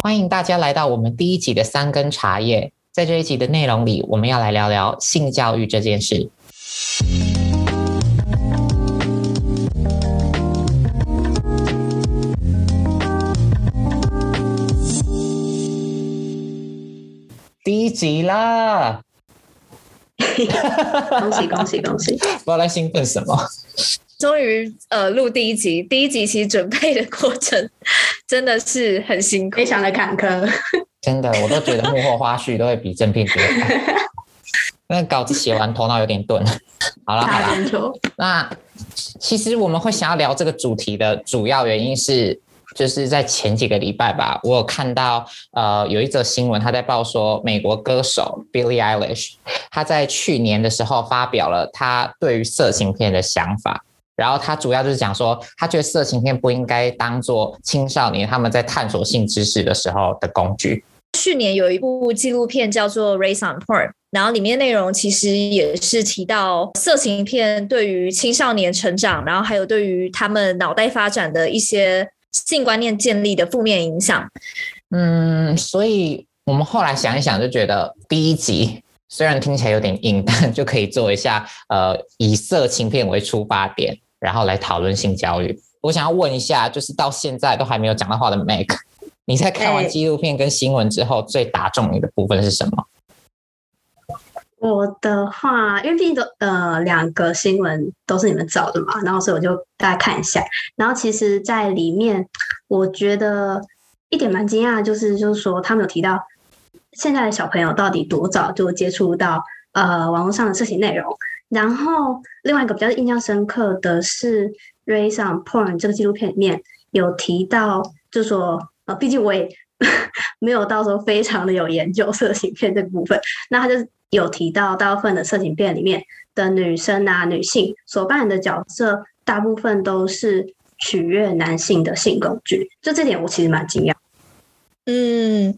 欢迎大家来到我们第一集的三根茶叶。在这一集的内容里，我们要来聊聊性教育这件事。第一集啦！恭喜恭喜恭喜！不知道在兴奋什么。终于呃录第一集，第一集其实准备的过程真的是很辛苦，非常的坎坷。真的，我都觉得幕后花絮都会比正片多。那稿子写完，头脑有点钝。好了好了，那其实我们会想要聊这个主题的主要原因是，就是在前几个礼拜吧，我有看到呃有一则新闻，他在报说美国歌手 Billie Eilish，他在去年的时候发表了他对于色情片的想法。然后他主要就是讲说，他觉得色情片不应该当做青少年他们在探索性知识的时候的工具。去年有一部纪录片叫做《Raised on Porn》，然后里面内容其实也是提到色情片对于青少年成长，然后还有对于他们脑袋发展的一些性观念建立的负面影响。嗯，所以我们后来想一想，就觉得第一集。虽然听起来有点硬，但就可以做一下，呃，以色情片为出发点，然后来讨论性教育。我想要问一下，就是到现在都还没有讲到话的 Meg，你在看完纪录片跟新闻之后，最打中你的部分是什么？我的话，因为毕竟都呃两个新闻都是你们找的嘛，然后所以我就大概看一下。然后其实，在里面我觉得一点蛮惊讶的，就是就是说他们有提到。现在的小朋友到底多早就接触到呃网络上的色情内容？然后另外一个比较印象深刻的是《Raised on Porn》这个纪录片里面有提到，就说呃，毕竟我也 没有到时候非常的有研究色情片这个部分，那他就有提到大部分的色情片里面的女生啊女性所扮演的角色，大部分都是取悦男性的性工具。就这点我其实蛮惊讶。嗯。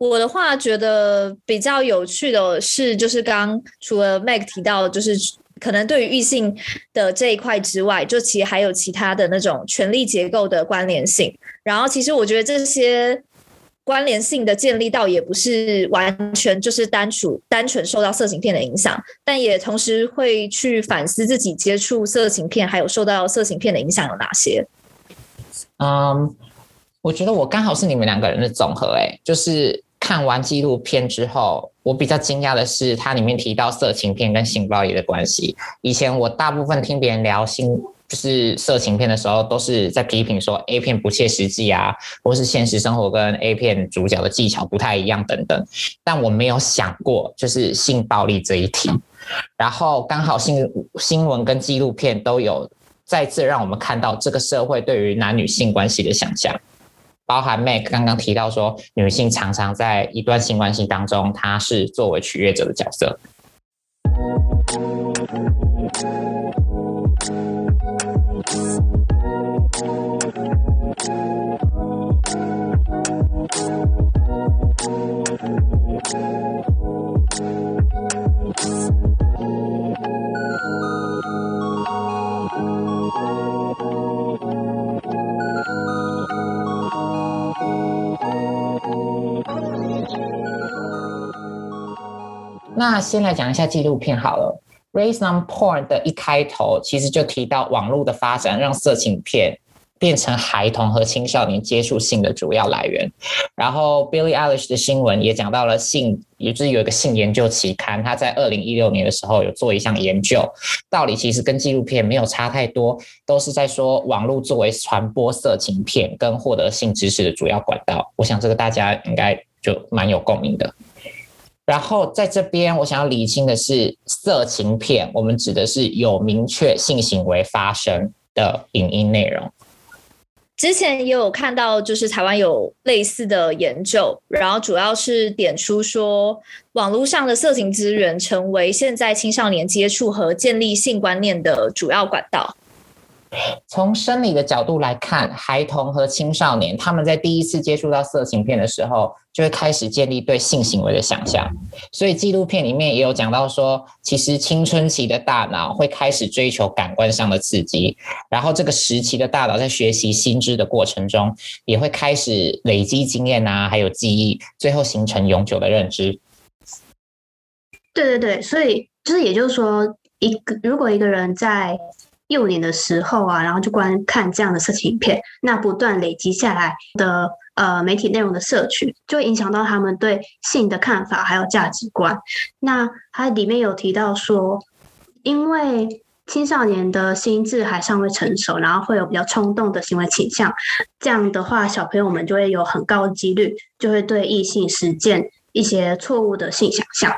我的话觉得比较有趣的是，就是刚除了 Meg 提到，就是可能对于异性的这一块之外，就其实还有其他的那种权力结构的关联性。然后，其实我觉得这些关联性的建立，倒也不是完全就是单纯单纯受到色情片的影响，但也同时会去反思自己接触色情片，还有受到色情片的影响有哪些。嗯，我觉得我刚好是你们两个人的总和，哎，就是。看完纪录片之后，我比较惊讶的是，它里面提到色情片跟性暴力的关系。以前我大部分听别人聊性，就是色情片的时候，都是在批评说 A 片不切实际啊，或是现实生活跟 A 片主角的技巧不太一样等等。但我没有想过，就是性暴力这一题。然后刚好新新闻跟纪录片都有再次让我们看到这个社会对于男女性关系的想象。包含 Meg 刚刚提到说，女性常常在一段性关系当中，她是作为取悦者的角色。那先来讲一下纪录片好了，《Raise on Porn》的一开头其实就提到网络的发展让色情片变成孩童和青少年接触性的主要来源。然后 Billie Eilish 的新闻也讲到了性，也就是有一个性研究期刊，他在二零一六年的时候有做一项研究，道理其实跟纪录片没有差太多，都是在说网络作为传播色情片跟获得性知识的主要管道。我想这个大家应该就蛮有共鸣的。然后在这边，我想要理清的是，色情片我们指的是有明确性行为发生的影音内容。之前也有看到，就是台湾有类似的研究，然后主要是点出说，网络上的色情资源成为现在青少年接触和建立性观念的主要管道。从生理的角度来看，孩童和青少年他们在第一次接触到色情片的时候，就会开始建立对性行为的想象。所以纪录片里面也有讲到说，其实青春期的大脑会开始追求感官上的刺激，然后这个时期的大脑在学习新知的过程中，也会开始累积经验啊，还有记忆，最后形成永久的认知。对对对，所以就是也就是说，一个如果一个人在幼年的时候啊，然后就观看这样的色情影片，那不断累积下来的呃媒体内容的摄取，就会影响到他们对性的看法还有价值观。那它里面有提到说，因为青少年的心智还尚未成熟，然后会有比较冲动的行为倾向，这样的话，小朋友们就会有很高的几率，就会对异性实践一些错误的性想象。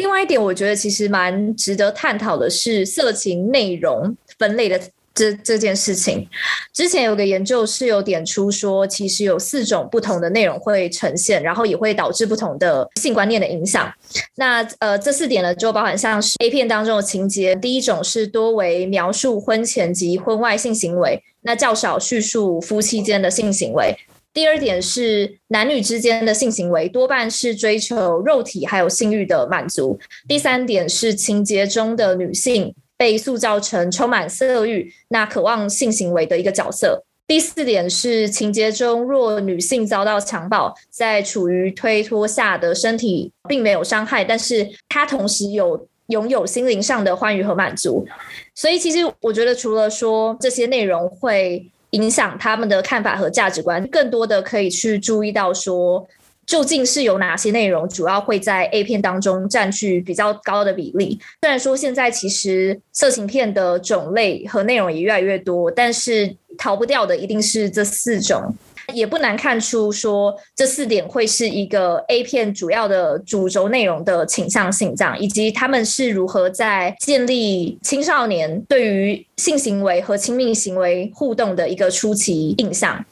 另外一点，我觉得其实蛮值得探讨的是色情内容分类的这这件事情。之前有个研究是有点出说，其实有四种不同的内容会呈现，然后也会导致不同的性观念的影响。那呃，这四点呢，就包含像是 A 片当中的情节，第一种是多为描述婚前及婚外性行为，那较少叙述夫妻间的性行为。第二点是男女之间的性行为多半是追求肉体还有性欲的满足。第三点是情节中的女性被塑造成充满色欲、那渴望性行为的一个角色。第四点是情节中若女性遭到强暴，在处于推脱下的身体并没有伤害，但是她同时有拥有心灵上的欢愉和满足。所以其实我觉得除了说这些内容会。影响他们的看法和价值观，更多的可以去注意到说，究竟是有哪些内容主要会在 A 片当中占据比较高的比例。虽然说现在其实色情片的种类和内容也越来越多，但是逃不掉的一定是这四种。也不难看出，说这四点会是一个 A 片主要的主轴内容的倾向性，这样，以及他们是如何在建立青少年对于性行为和亲密行为互动的一个初期印象。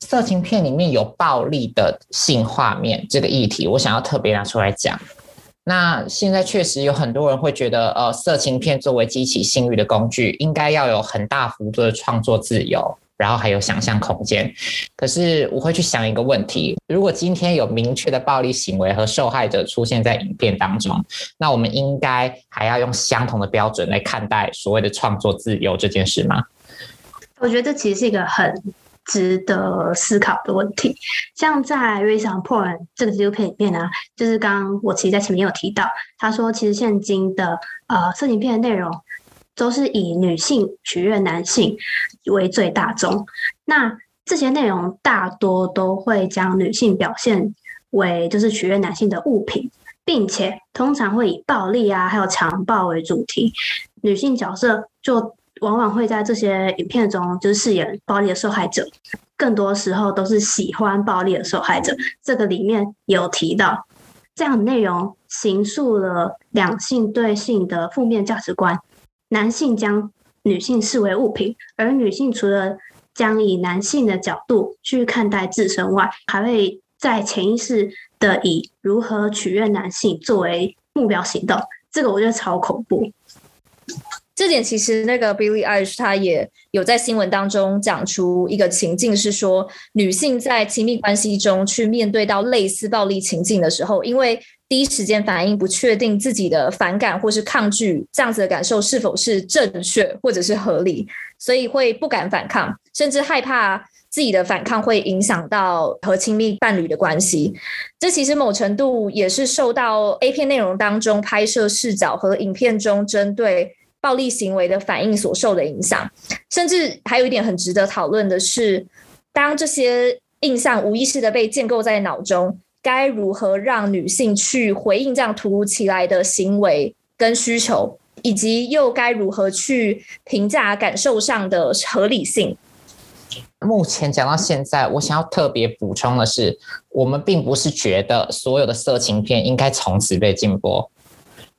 色情片里面有暴力的性画面这个议题，我想要特别拿出来讲。那现在确实有很多人会觉得，呃，色情片作为激起性欲的工具，应该要有很大幅度的创作自由。然后还有想象空间，可是我会去想一个问题：如果今天有明确的暴力行为和受害者出现在影片当中，那我们应该还要用相同的标准来看待所谓的创作自由这件事吗？我觉得这其实是一个很值得思考的问题。像在《raise on Porn》这个纪录片里面呢，就是刚刚我其实在前面有提到，他说其实现今的呃色情片的内容。都是以女性取悦男性为最大宗，那这些内容大多都会将女性表现为就是取悦男性的物品，并且通常会以暴力啊还有强暴为主题，女性角色就往往会在这些影片中就是饰演暴力的受害者，更多时候都是喜欢暴力的受害者。这个里面有提到，这样的内容形塑了两性对性的负面价值观。男性将女性视为物品，而女性除了将以男性的角度去看待自身外，还会在潜意识的以如何取悦男性作为目标行动。这个我觉得超恐怖。这点其实那个 Billie Eilish 他也有在新闻当中讲出一个情境，是说女性在亲密关系中去面对到类似暴力情境的时候，因为第一时间反应不确定自己的反感或是抗拒这样子的感受是否是正确或者是合理，所以会不敢反抗，甚至害怕自己的反抗会影响到和亲密伴侣的关系。这其实某程度也是受到 A 片内容当中拍摄视角和影片中针对暴力行为的反应所受的影响。甚至还有一点很值得讨论的是，当这些印象无意识的被建构在脑中。该如何让女性去回应这样突如其来的行为跟需求，以及又该如何去评价感受上的合理性？目前讲到现在，我想要特别补充的是，我们并不是觉得所有的色情片应该从此被禁播，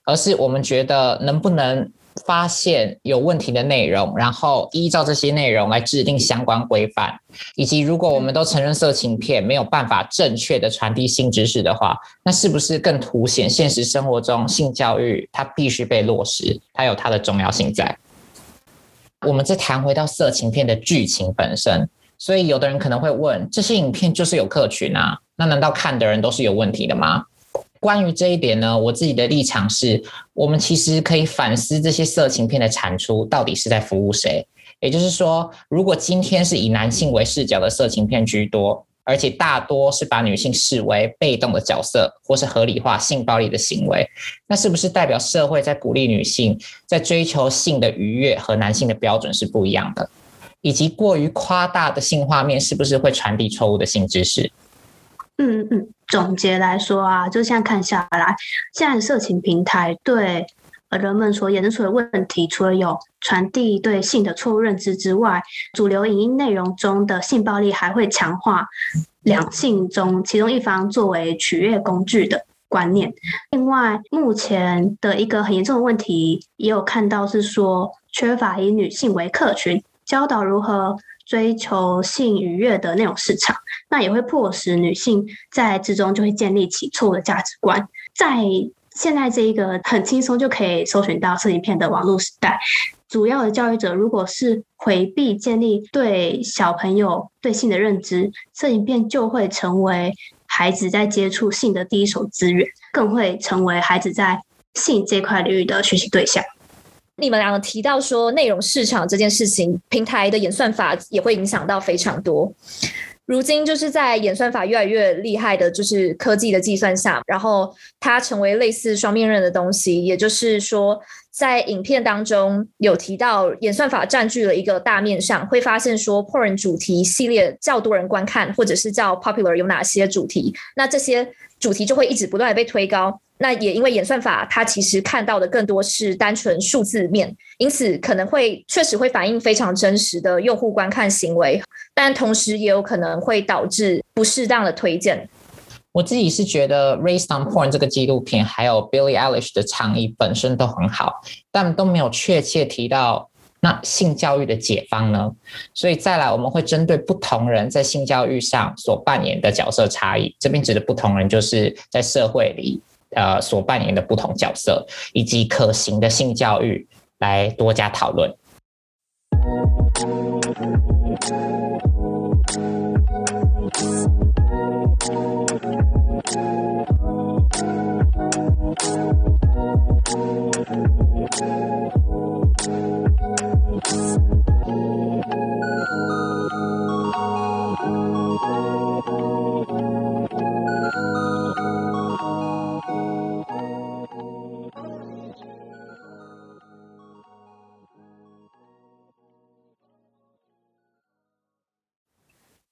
而是我们觉得能不能。发现有问题的内容，然后依照这些内容来制定相关规范，以及如果我们都承认色情片没有办法正确的传递性知识的话，那是不是更凸显现实生活中性教育它必须被落实，它有它的重要性在？我们再谈回到色情片的剧情本身，所以有的人可能会问：这些影片就是有客群啊？那难道看的人都是有问题的吗？关于这一点呢，我自己的立场是，我们其实可以反思这些色情片的产出到底是在服务谁。也就是说，如果今天是以男性为视角的色情片居多，而且大多是把女性视为被动的角色，或是合理化性暴力的行为，那是不是代表社会在鼓励女性在追求性的愉悦和男性的标准是不一样的？以及过于夸大的性画面是不是会传递错误的性知识？嗯嗯，总结来说啊，就现在看下来，现在色情平台对。人们所衍生出的问题，除了有传递对性的错误认知之外，主流影音内容中的性暴力还会强化两性中其中一方作为取悦工具的观念。另外，目前的一个很严重的问题，也有看到是说缺乏以女性为客群，教导如何追求性愉悦的那种市场，那也会迫使女性在之中就会建立起错误的价值观，在。现在这一个很轻松就可以搜寻到色情片的网络时代，主要的教育者如果是回避建立对小朋友对性的认知，色情片就会成为孩子在接触性的第一手资源，更会成为孩子在性这块领域的学习对象。你们两个提到说内容市场这件事情，平台的演算法也会影响到非常多。如今就是在演算法越来越厉害的，就是科技的计算下，然后它成为类似双面刃的东西。也就是说，在影片当中有提到，演算法占据了一个大面上，会发现说，porn 主题系列较多人观看，或者是较 popular 有哪些主题，那这些主题就会一直不断的被推高。那也因为演算法，它其实看到的更多是单纯数字面，因此可能会确实会反映非常真实的用户观看行为，但同时也有可能会导致不适当的推荐。我自己是觉得《Raised on Porn》这个纪录片，还有 Billie Eilish 的倡议本身都很好，但都没有确切提到那性教育的解方呢。所以再来，我们会针对不同人在性教育上所扮演的角色差异，这边指的不同人就是在社会里。呃，所扮演的不同角色，以及可行的性教育，来多加讨论。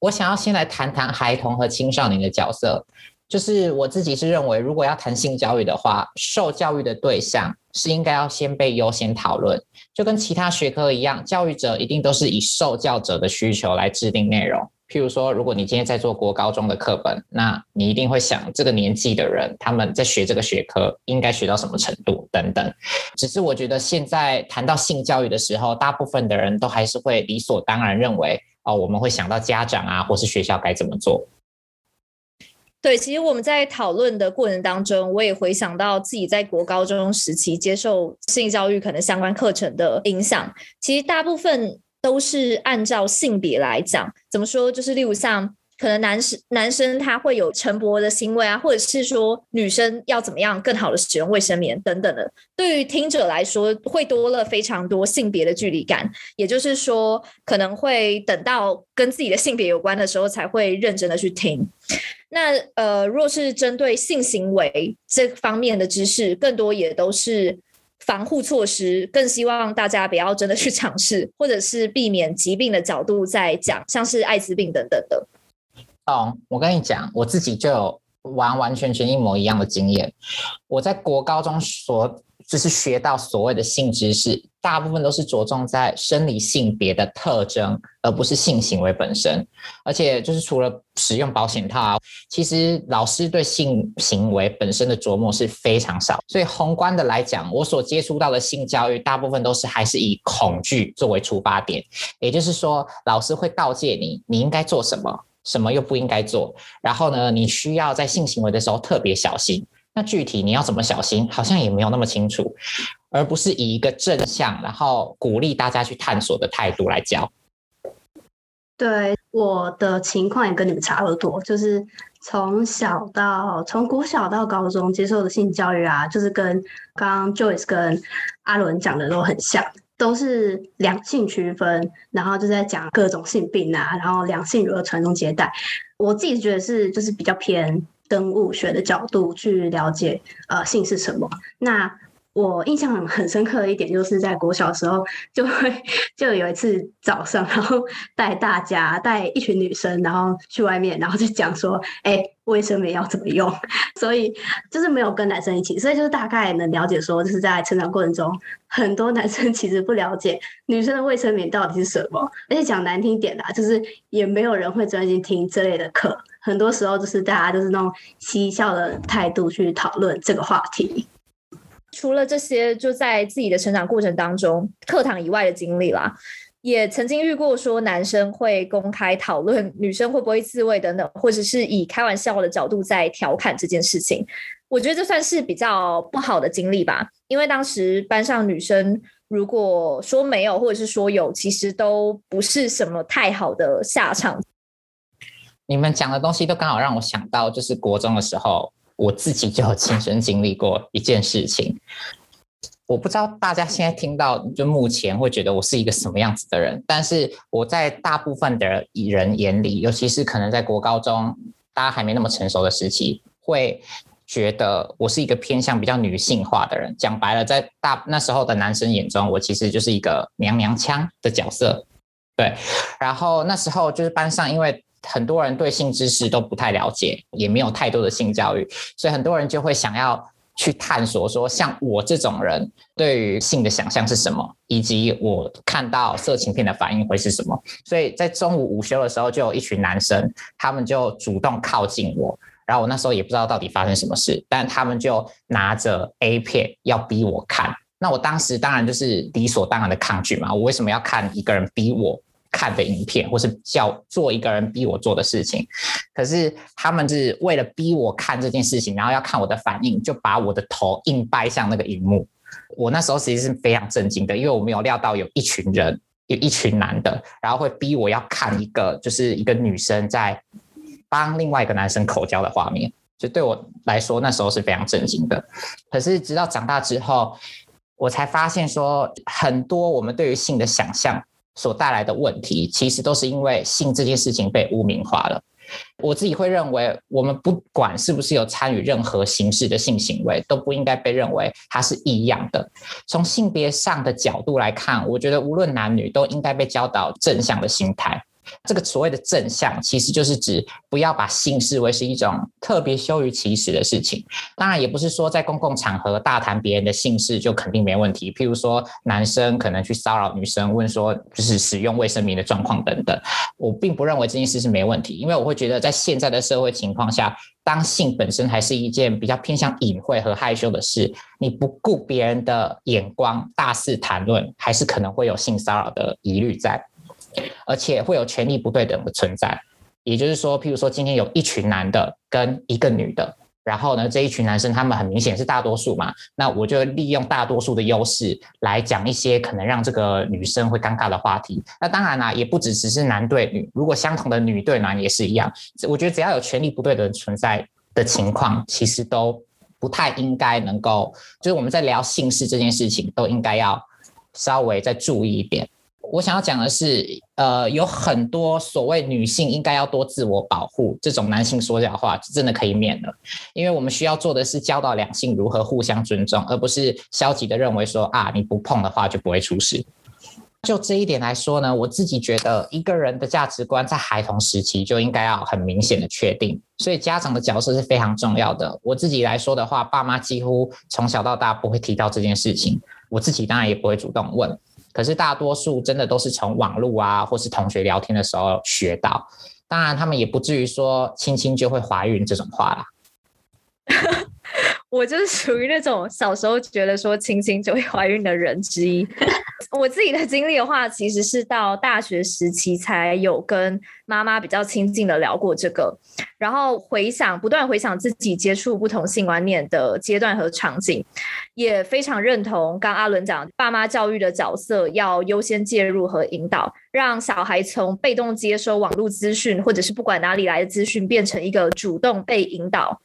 我想要先来谈谈孩童和青少年的角色，就是我自己是认为，如果要谈性教育的话，受教育的对象是应该要先被优先讨论，就跟其他学科一样，教育者一定都是以受教者的需求来制定内容。譬如说，如果你今天在做国高中的课本，那你一定会想这个年纪的人他们在学这个学科应该学到什么程度等等。只是我觉得现在谈到性教育的时候，大部分的人都还是会理所当然认为。哦，我们会想到家长啊，或是学校该怎么做。对，其实我们在讨论的过程当中，我也回想到自己在国高中时期接受性教育可能相关课程的影响。其实大部分都是按照性别来讲，怎么说？就是例如像。可能男生男生他会有晨勃的行为啊，或者是说女生要怎么样更好的使用卫生棉等等的，对于听者来说会多了非常多性别的距离感。也就是说，可能会等到跟自己的性别有关的时候才会认真的去听。那呃，若是针对性行为这方面的知识，更多也都是防护措施，更希望大家不要真的去尝试，或者是避免疾病的角度在讲，像是艾滋病等等的。哦，我跟你讲，我自己就有完完全全一模一样的经验。我在国高中所就是学到所谓的性知识，大部分都是着重在生理性别的特征，而不是性行为本身。而且就是除了使用保险套，其实老师对性行为本身的琢磨是非常少。所以宏观的来讲，我所接触到的性教育，大部分都是还是以恐惧作为出发点。也就是说，老师会告诫你，你应该做什么。什么又不应该做？然后呢，你需要在性行为的时候特别小心。那具体你要怎么小心，好像也没有那么清楚。而不是以一个正向，然后鼓励大家去探索的态度来教。对，我的情况也跟你们差不多，就是从小到从国小到高中接受的性教育啊，就是跟刚刚 Joyce 跟阿伦讲的都很像，都是两性区分，然后就在讲各种性病啊，然后两性如何传宗接代。我自己觉得是就是比较偏生物学的角度去了解呃性是什么。那我印象很深刻的一点，就是在国小的时候，就会就有一次早上，然后带大家带一群女生，然后去外面，然后就讲说，哎，卫生棉要怎么用。所以就是没有跟男生一起，所以就是大概能了解说，就是在成长过程中，很多男生其实不了解女生的卫生棉到底是什么，而且讲难听点啦，就是也没有人会专心听这类的课，很多时候就是大家都是那种嬉笑的态度去讨论这个话题。除了这些，就在自己的成长过程当中，课堂以外的经历啦，也曾经遇过说男生会公开讨论女生会不会自慰等等，或者是以开玩笑的角度在调侃这件事情。我觉得这算是比较不好的经历吧，因为当时班上女生如果说没有，或者是说有，其实都不是什么太好的下场。你们讲的东西都刚好让我想到，就是国中的时候。我自己就有亲身经历过一件事情，我不知道大家现在听到就目前会觉得我是一个什么样子的人，但是我在大部分的人眼里，尤其是可能在国高中大家还没那么成熟的时期，会觉得我是一个偏向比较女性化的人。讲白了，在大那时候的男生眼中，我其实就是一个娘娘腔的角色。对，然后那时候就是班上因为。很多人对性知识都不太了解，也没有太多的性教育，所以很多人就会想要去探索，说像我这种人对于性的想象是什么，以及我看到色情片的反应会是什么。所以在中午午休的时候，就有一群男生，他们就主动靠近我，然后我那时候也不知道到底发生什么事，但他们就拿着 A 片要逼我看。那我当时当然就是理所当然的抗拒嘛，我为什么要看一个人逼我？看的影片，或是叫做一个人逼我做的事情，可是他们是为了逼我看这件事情，然后要看我的反应，就把我的头硬掰向那个荧幕。我那时候其实是非常震惊的，因为我没有料到有一群人，有一群男的，然后会逼我要看一个就是一个女生在帮另外一个男生口交的画面，就对我来说那时候是非常震惊的。可是直到长大之后，我才发现说，很多我们对于性的想象。所带来的问题，其实都是因为性这件事情被污名化了。我自己会认为，我们不管是不是有参与任何形式的性行为，都不应该被认为它是异样的。从性别上的角度来看，我觉得无论男女都应该被教导正向的心态。这个所谓的正向，其实就是指不要把性视为是一种特别羞于启齿的事情。当然，也不是说在公共场合大谈别人的性事就肯定没问题。譬如说，男生可能去骚扰女生，问说就是使用卫生棉的状况等等。我并不认为这件事是没问题，因为我会觉得在现在的社会情况下，当性本身还是一件比较偏向隐晦和害羞的事，你不顾别人的眼光大肆谈论，还是可能会有性骚扰的疑虑在。而且会有权力不对等的存在，也就是说，譬如说今天有一群男的跟一个女的，然后呢，这一群男生他们很明显是大多数嘛，那我就利用大多数的优势来讲一些可能让这个女生会尴尬的话题。那当然啦，也不只只是男对女，如果相同的女对男也是一样。我觉得只要有权力不对等存在的情况，其实都不太应该能够，就是我们在聊性事这件事情，都应该要稍微再注意一点。我想要讲的是，呃，有很多所谓女性应该要多自我保护这种男性说教话，真的可以免了。因为我们需要做的是教导两性如何互相尊重，而不是消极的认为说啊，你不碰的话就不会出事。就这一点来说呢，我自己觉得一个人的价值观在孩童时期就应该要很明显的确定，所以家长的角色是非常重要的。我自己来说的话，爸妈几乎从小到大不会提到这件事情，我自己当然也不会主动问。可是大多数真的都是从网络啊，或是同学聊天的时候学到。当然，他们也不至于说亲亲就会怀孕这种话啦。我就是 属于那种小时候觉得说亲亲就会怀孕的人之一。我自己的经历的话，其实是到大学时期才有跟妈妈比较亲近的聊过这个，然后回想，不断回想自己接触不同性观念的阶段和场景，也非常认同刚阿伦讲，爸妈教育的角色要优先介入和引导，让小孩从被动接收网络资讯，或者是不管哪里来的资讯，变成一个主动被引导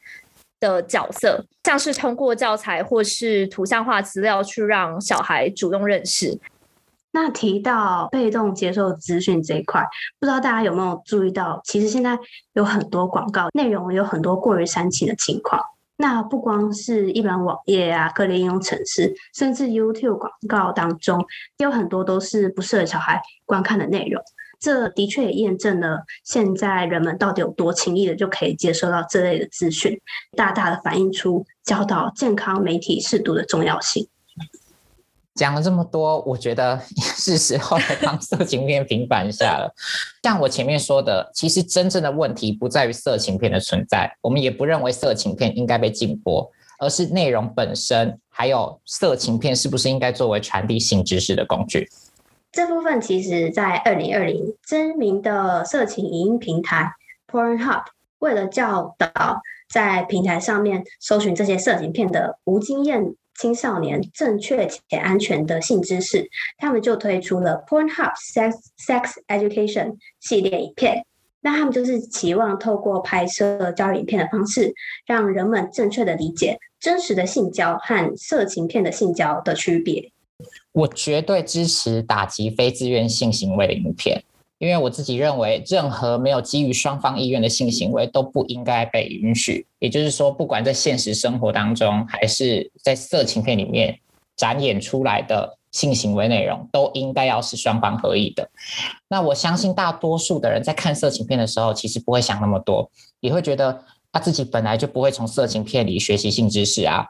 的角色，像是通过教材或是图像化资料去让小孩主动认识。那提到被动接受资讯这一块，不知道大家有没有注意到，其实现在有很多广告内容有很多过于煽情的情况。那不光是一般网页啊、各类应用程式，甚至 YouTube 广告当中，有很多都是不适合小孩观看的内容。这的确也验证了现在人们到底有多轻易的就可以接收到这类的资讯，大大的反映出教导健康媒体适度的重要性。讲了这么多，我觉得是时候来帮色情片平反一下了。像我前面说的，其实真正的问题不在于色情片的存在，我们也不认为色情片应该被禁播，而是内容本身，还有色情片是不是应该作为传递性知识的工具。这部分其实，在二零二零，知名的色情影音平台 Pornhub 为了教导在平台上面搜寻这些色情片的无经验青少年正确且安全的性知识，他们就推出了 Pornhub Sex Sex Education 系列影片。那他们就是期望透过拍摄教育影片的方式，让人们正确的理解真实的性交和色情片的性交的区别。我绝对支持打击非自愿性行为的影片，因为我自己认为，任何没有基于双方意愿的性行为都不应该被允许。也就是说，不管在现实生活当中，还是在色情片里面展演出来的性行为内容，都应该要是双方合意的。那我相信大多数的人在看色情片的时候，其实不会想那么多，也会觉得。他自己本来就不会从色情片里学习性知识啊。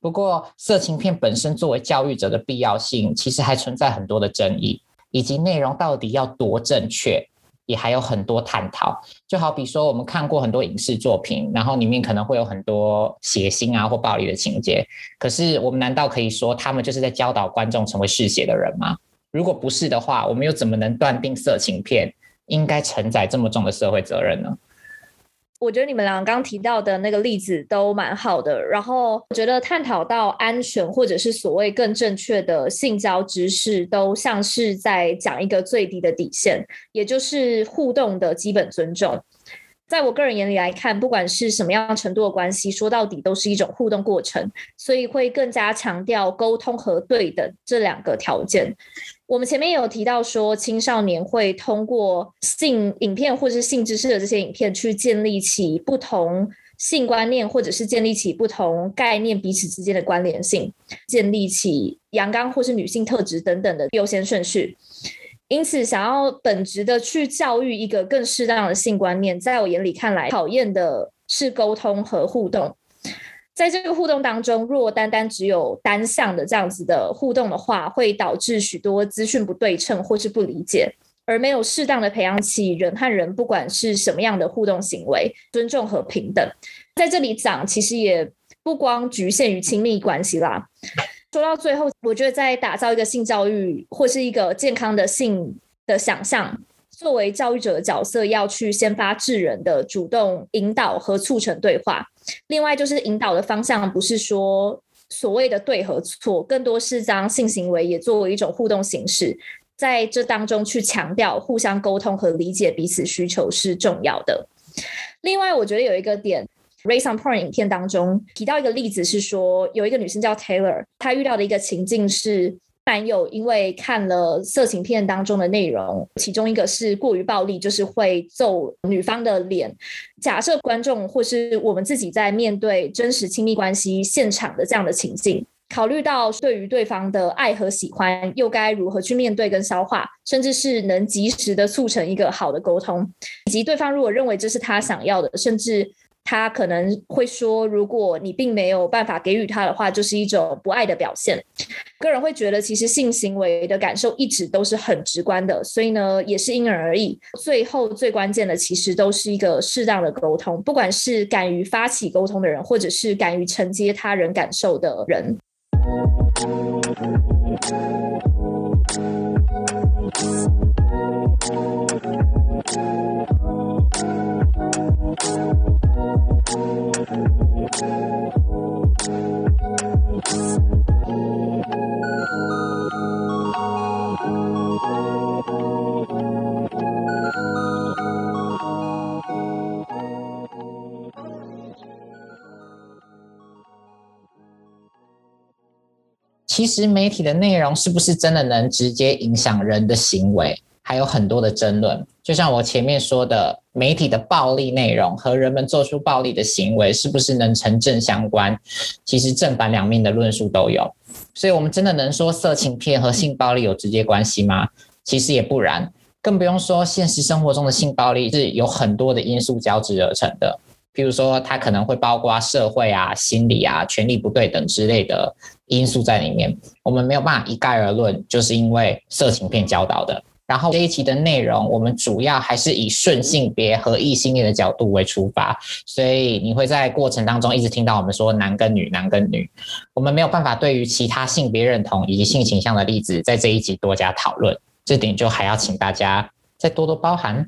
不过，色情片本身作为教育者的必要性，其实还存在很多的争议，以及内容到底要多正确，也还有很多探讨。就好比说，我们看过很多影视作品，然后里面可能会有很多血腥啊或暴力的情节，可是我们难道可以说他们就是在教导观众成为嗜血的人吗？如果不是的话，我们又怎么能断定色情片应该承载这么重的社会责任呢？我觉得你们两个刚提到的那个例子都蛮好的，然后我觉得探讨到安全或者是所谓更正确的性交知识，都像是在讲一个最低的底线，也就是互动的基本尊重。在我个人眼里来看，不管是什么样程度的关系，说到底都是一种互动过程，所以会更加强调沟通和对等这两个条件。我们前面有提到说，青少年会通过性影片或是性知识的这些影片，去建立起不同性观念，或者是建立起不同概念彼此之间的关联性，建立起阳刚或是女性特质等等的优先顺序。因此，想要本质的去教育一个更适当的性观念，在我眼里看来，考验的是沟通和互动。在这个互动当中，若单单只有单向的这样子的互动的话，会导致许多资讯不对称或是不理解，而没有适当的培养起人和人不管是什么样的互动行为，尊重和平等。在这里讲，其实也不光局限于亲密关系啦。说到最后，我觉得在打造一个性教育或是一个健康的性的想象，作为教育者的角色，要去先发制人的主动引导和促成对话。另外，就是引导的方向不是说所谓的对和错，更多是将性行为也作为一种互动形式，在这当中去强调互相沟通和理解彼此需求是重要的。另外，我觉得有一个点。Raised on Porn 影片当中提到一个例子是说，有一个女生叫 Taylor，她遇到的一个情境是，男友因为看了色情片当中的内容，其中一个是过于暴力，就是会揍女方的脸。假设观众或是我们自己在面对真实亲密关系现场的这样的情境，考虑到对于对方的爱和喜欢，又该如何去面对跟消化，甚至是能及时的促成一个好的沟通，以及对方如果认为这是他想要的，甚至。他可能会说，如果你并没有办法给予他的话，就是一种不爱的表现。个人会觉得，其实性行为的感受一直都是很直观的，所以呢，也是因人而异。最后最关键的，其实都是一个适当的沟通，不管是敢于发起沟通的人，或者是敢于承接他人感受的人。其实媒体的内容是不是真的能直接影响人的行为，还有很多的争论。就像我前面说的，媒体的暴力内容和人们做出暴力的行为是不是能成正相关？其实正反两面的论述都有。所以，我们真的能说色情片和性暴力有直接关系吗？其实也不然，更不用说现实生活中的性暴力是有很多的因素交织而成的。譬如说，它可能会包括社会啊、心理啊、权力不对等之类的因素在里面，我们没有办法一概而论，就是因为色情片教导的。然后这一期的内容，我们主要还是以顺性别和异性恋的角度为出发，所以你会在过程当中一直听到我们说男跟女、男跟女，我们没有办法对于其他性别认同以及性倾向的例子在这一集多加讨论，这点就还要请大家再多多包涵。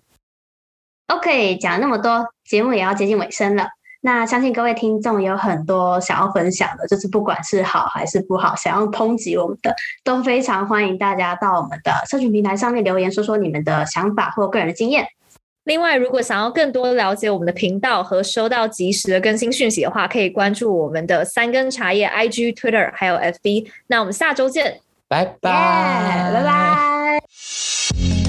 OK，讲了那么多，节目也要接近尾声了。那相信各位听众有很多想要分享的，就是不管是好还是不好，想要抨击我们的，都非常欢迎大家到我们的社群平台上面留言，说说你们的想法或个人的经验。另外，如果想要更多了解我们的频道和收到及时的更新讯息的话，可以关注我们的三根茶叶 IG、Twitter 还有 FB。那我们下周见，拜拜，拜拜。